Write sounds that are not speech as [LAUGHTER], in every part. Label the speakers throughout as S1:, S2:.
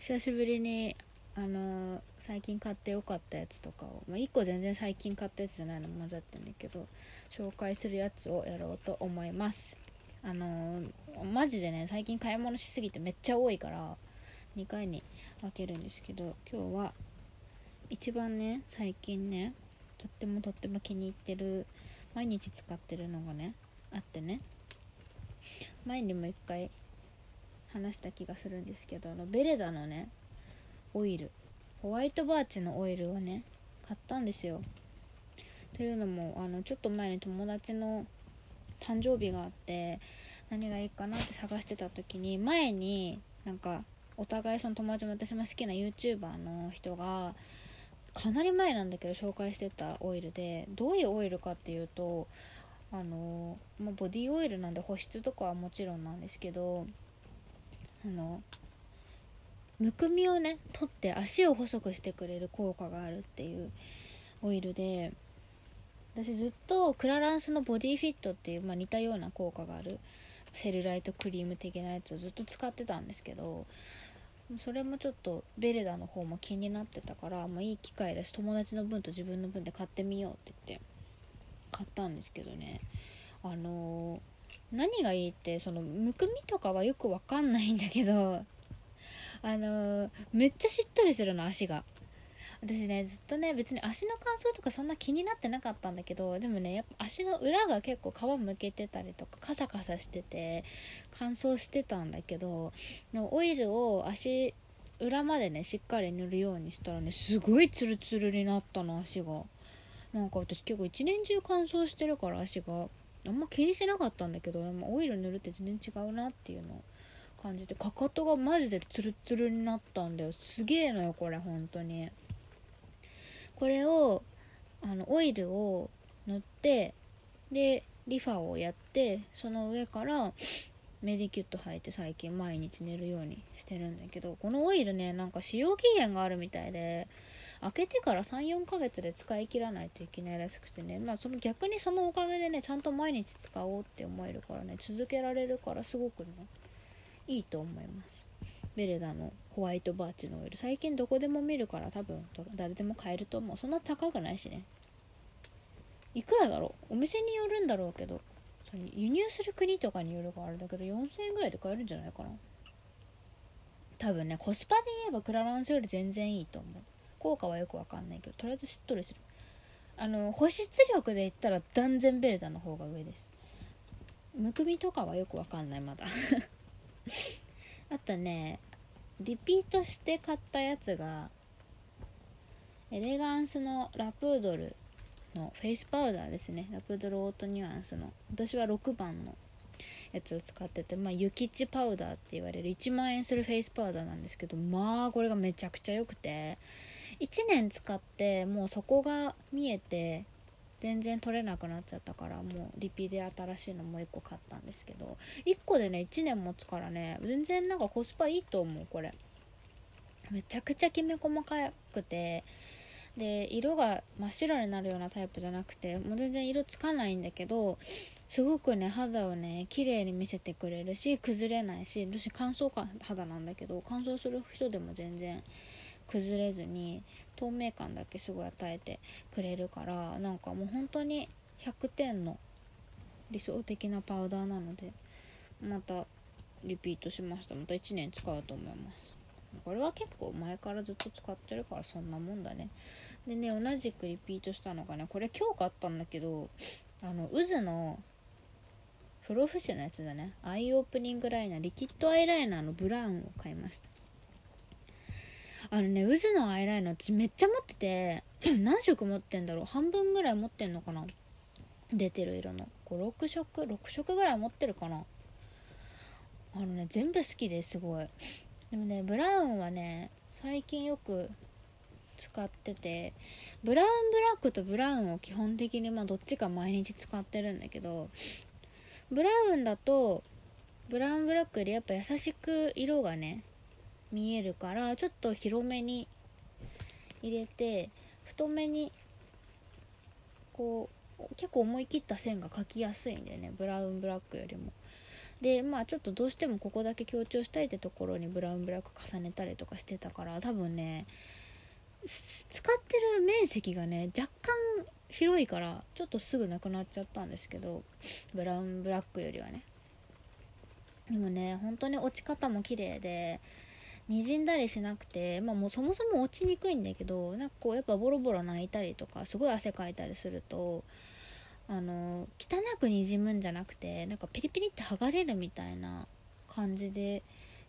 S1: 久しぶりにあの最近買ってよかったやつとかを、まあ、1個全然最近買ったやつじゃないの混ざってんだけど紹介するやつをやろうと思います。あのマジでね最近買い物しすぎてめっちゃ多いから2回に分けるんですけど今日は一番ね最近ねとってもとっても気に入ってる毎日使ってるのがねあってね。前にも1回話した気がするんですけどあのベレダのねオイルホワイトバーチのオイルをね買ったんですよ。というのもあのちょっと前に友達の誕生日があって何がいいかなって探してた時に前になんかお互いその友達も私も好きな YouTuber の人がかなり前なんだけど紹介してたオイルでどういうオイルかっていうとあの、まあ、ボディオイルなんで保湿とかはもちろんなんですけどあのむくみをね取って足を細くしてくれる効果があるっていうオイルで私ずっとクラランスのボディフィットっていう、まあ、似たような効果があるセルライトクリーム的なやつをずっと使ってたんですけどそれもちょっとベレダの方も気になってたから、まあ、いい機会だし友達の分と自分の分で買ってみようって言って買ったんですけどね。あのー、何がいいってそのむくみとかはよくわかんないんだけど [LAUGHS] あのー、めっちゃしっとりするの足が。私ねずっとね別に足の乾燥とかそんな気になってなかったんだけどでもねやっぱ足の裏が結構皮むけてたりとかカサカサしてて乾燥してたんだけどオイルを足裏までねしっかり塗るようにしたらねすごいツルツルになったの足が。なんか私結構一年中乾燥してるから足が。あんま気にしてなかったんだけどオイル塗るって全然違うなっていうのを感じてかかとがマジでツルツルになったんだよ。すげえのよこれ本当に。これをあのオイルを塗ってでリファをやってその上からメディキュット履いて最近毎日寝るようにしてるんだけどこのオイルねなんか使用期限があるみたいで開けてから34ヶ月で使い切らないといけないらしくてね。まあその逆にそのおかげでねちゃんと毎日使おうって思えるからね。続けられるからすごくねいいと思います。ベレダのホワイトバーチのオイル。最近どこでも見るから多分誰でも買えると思う。そんな高くないしね。いくらだろう？お店によるんだろうけどそれ輸入する国とかによるからあれだけど4000円ぐらいで買えるんじゃないかな。多分ねコスパで言えばクラランスより全然いいと思う。効果はよくわかんないけどとりあえずしっとりする。あの保湿力で言ったら断然ベレダの方が上です。むくみとかはよくわかんないまだ。[LAUGHS] あとねリピートして買ったやつがエレガンスのラプードルのフェイスパウダーですね。ラプードルオートニュアンスの。私は6番のやつを使っててまあユキチパウダーって言われる1万円するフェイスパウダーなんですけどまあこれがめちゃくちゃ良くて。1年使ってもう底が見えて全然取れなくなっちゃったからもうリピで新しいのもう1個買ったんですけど1個でね1年持つからね全然なんかコスパいいと思うこれ。めちゃくちゃきめ細かくて。で色が真っ白になるようなタイプじゃなくてもう全然色つかないんだけどすごくね肌をね綺麗に見せてくれるし崩れないし私乾燥肌なんだけど乾燥する人でも全然崩れずに透明感だけすごい与えてくれるからなんかもう本当に100点の理想的なパウダーなのでまたリピートしました。また1年使うと思います。これは結構前からずっと使ってるからそんなもんだね。でね同じくリピートしたのがねこれ今日買ったんだけどあの渦のプロフッショのやつだね。アイオープニングライナーリキッドアイライナーのブラウンを買いました。あのね渦のアイライナー私めっちゃ持ってて [CLEARS THROAT] 何色持ってんだろう？半分ぐらい持ってんのかな？出てる色の。56色？6色ぐらい持ってるかな？あのね全部好きですごい。でもねブラウンはね最近よく使っててブラウンブラックとブラウンを基本的にまあどっちか毎日使ってるんだけどブラウンだとブラウンブラックよりやっぱ優しく色がね見えるからちょっと広めに入れて太めにこう結構思い切った線が描きやすいんだよね。ブラウンブラックよりも。でまあちょっとどうしてもここだけ強調したいってところにブラウンブラック重ねたりとかしてたから多分ね使ってる面積がね若干広いからちょっとすぐなくなっちゃったんですけどブラウンブラックよりはね。でもね本当に落ち方も綺麗でにじんだりしなくて、まあ、もうそもそも落ちにくいんだけどなんかこうやっぱボロボロ泣いたりとかすごい汗かいたりするとあの汚くにじむんじゃなくてなんかピリピリって剥がれるみたいな感じで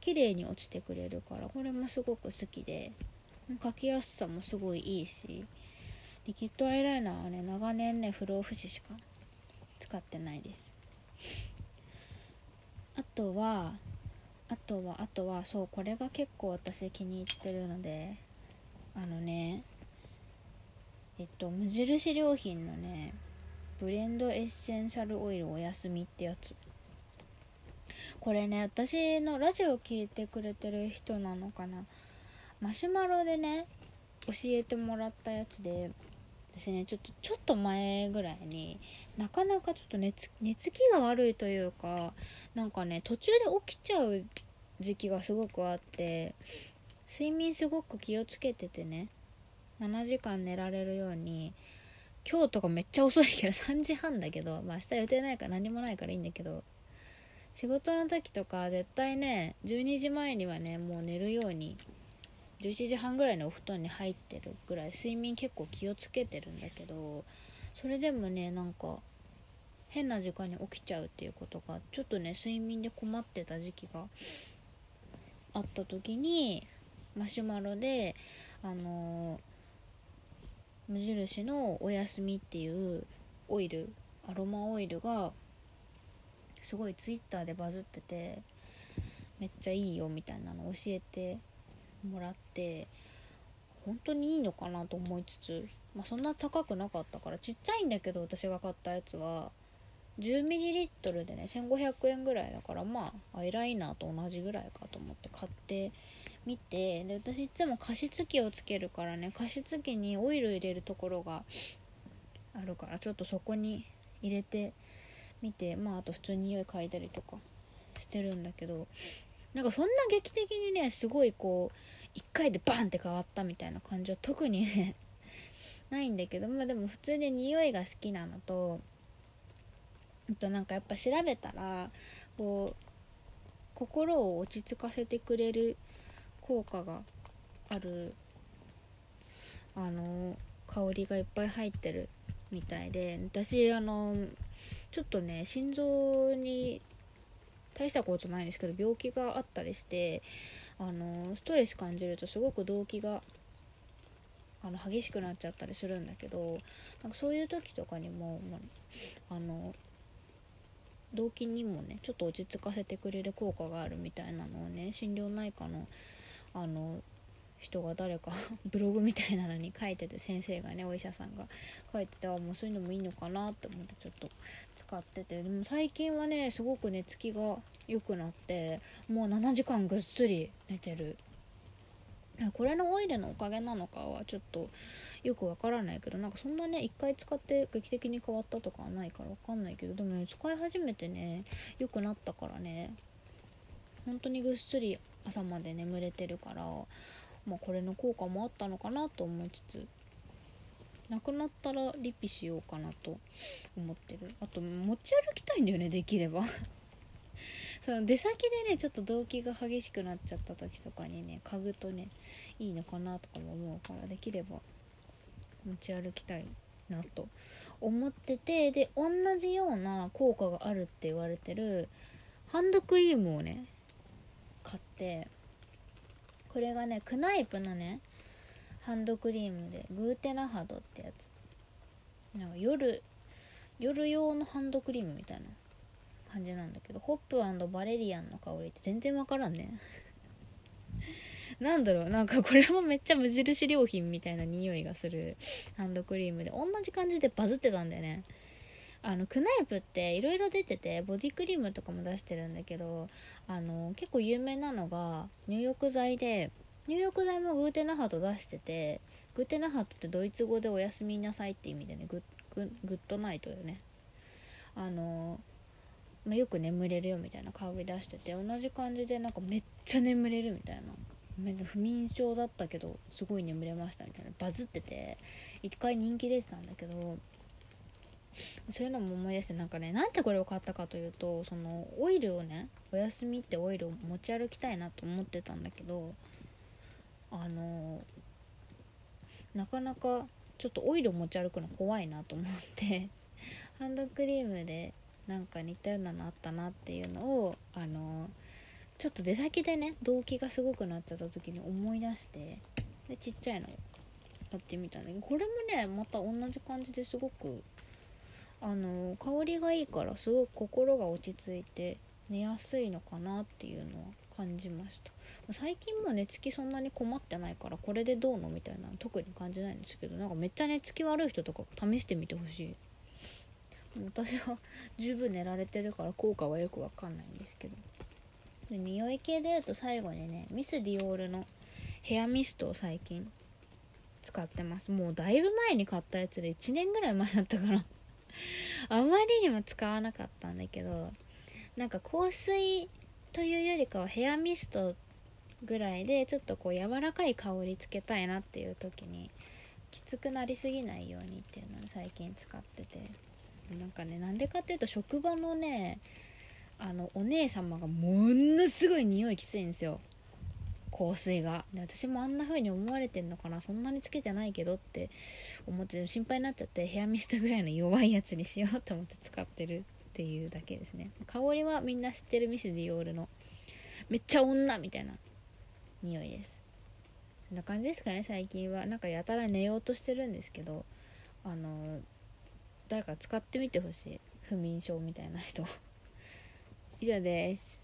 S1: 綺麗に落ちてくれるからこれもすごく好きで描きやすさもすごいいいしリキッドアイライナーはね長年ね不老不死しか使ってないです。あとはあとはあとはそうこれが結構私気に入ってるのであのねえっと無印良品のねブレンドエッセンシャルオイルお休みってやつ。これね私のラジオ聞いてくれてる人なのかな。マシュマロでね教えてもらったやつで私ねちょっとちょっと前ぐらいになかなかちょっと寝つ寝つきが悪いというかなんかね途中で起きちゃう時期がすごくあって睡眠すごく気をつけててね7時間寝られるように今日とかめっちゃ遅いけど3時半だけど、まあ、明日予定ないから何もないからいいんだけど仕事の時とか絶対ね12時前にはねもう寝るように11時半ぐらいのお布団に入ってるぐらい睡眠結構気をつけてるんだけどそれでもねなんか変な時間に起きちゃうっていうことがちょっとね睡眠で困ってた時期があった時にマシュマロであの、無印のおやすみっていうオイルアロマオイルがすごいツイッターでバズっててめっちゃいいよみたいなの教えてもらって本当にいいのかなと思いつつ、まあ、そんな高くなかったからちっちゃいんだけど私が買ったやつは。10ml でね1500円ぐらいだからまあアイライナーと同じぐらいかと思って買ってみてで私いつも加湿器をつけるからね加湿器にオイル入れるところがあるからちょっとそこに入れてみてまああと普通に匂い嗅いだりとかしてるんだけどなんかそんな劇的にねすごいこう1回でバンって変わったみたいな感じは特にねないんだけどまあでも普通に匂いが好きなのとあとなんかやっぱ調べたらこう心を落ち着かせてくれる効果があるあの香りがいっぱい入ってるみたいで私あのちょっとね心臓に大したことないんですけど病気があったりしてあのストレス感じるとすごく動悸があの激しくなっちゃったりするんだけどなんかそういう時とかにも、あの動機にもねちょっと落ち着かせてくれる効果があるみたいなのをね心療内科のあの人が誰か [LAUGHS] ブログみたいなのに書いてて先生がねお医者さんが書いててあもうそういうのもいいのかなって思ってちょっと使ってて。でも最近はねすごく寝つきが良くなってもう7時間ぐっすり寝てる。これのオイルのおかげなのかはちょっとよくわからないけどなんかそんなね1回使って劇的に変わったとかはないからわかんないけどでもね使い始めてね良くなったからね本当にぐっすり朝まで眠れてるからまあこれの効果もあったのかなと思いつつなくなったらリピしようかなと思ってる。あと持ち歩きたいんだよねできれば。その出先でねちょっと動機が激しくなっちゃった時とかにね嗅ぐとねいいのかなとかも思うからできれば持ち歩きたいなと思っててで同じような効果があるって言われてるハンドクリームをね買ってこれがねクナイプのねハンドクリームでグーテナハドってやつ。なんか夜夜用のハンドクリームみたいな。感じなんだけどホップバレリアンの香りって全然わからんね。[LAUGHS] なんだろうなんかこれもめっちゃ無印良品みたいな匂いがするハンドクリームで同じ感じでバズってたんだよね。あのクナイプっていろいろ出ててボディクリームとかも出してるんだけどあの結構有名なのが入浴剤で入浴剤もグーテナハト出しててグーテナハトってドイツ語でおやすみなさいって意味でねグッグッドナイトだよね。あのまあ、よく眠れるよみたいな香り出してて同じ感じでなんかめっちゃ眠れるみたいな。不眠症だったけどすごい眠れましたみたいな。バズってて一回人気出てたんだけどそういうのも思い出してなんかねなんでこれを買ったかというとそのオイルをねお休みってオイルを持ち歩きたいなと思ってたんだけどあのなかなかちょっとオイルを持ち歩くの怖いなと思ってハンドクリームでなんか似たようなのあったなっていうのをあのちょっと出先でね動機がすごくなっちゃった時に思い出してでちっちゃいの買ってみたんだけどこれもねまた同じ感じですごくあの香りがいいからすごく心が落ち着いて寝やすいのかなっていうのは感じました。最近も寝つきそんなに困ってないからこれでどうのみたいなの特に感じないんですけどなんかめっちゃ寝つき悪い人とか試してみてほしい。私は十分寝られてるから効果はよくわかんないんですけど。匂い系で言うと最後にねミスディオールのヘアミストを最近使ってます。もうだいぶ前に買ったやつで1年ぐらい前だったから [LAUGHS] あまりにも使わなかったんだけどなんか香水というよりかはヘアミストぐらいでちょっとこう柔らかい香りつけたいなっていう時にきつくなりすぎないようにっていうのを最近使ってて。なんかねなんでかっていうと職場のねあのお姉様がものすごい匂いきついんですよ。香水が。で私もあんな風に思われてんのかな。そんなにつけてないけどって思って心配になっちゃってヘアミストぐらいの弱いやつにしようと思って使ってるっていうだけですね。香りはみんな知ってるミスディオールのめっちゃ女みたいな匂いです。そんな感じですかね最近は。なんかやたら寝ようとしてるんですけどあの誰か使ってみてほしい。不眠症みたいな人。以上です。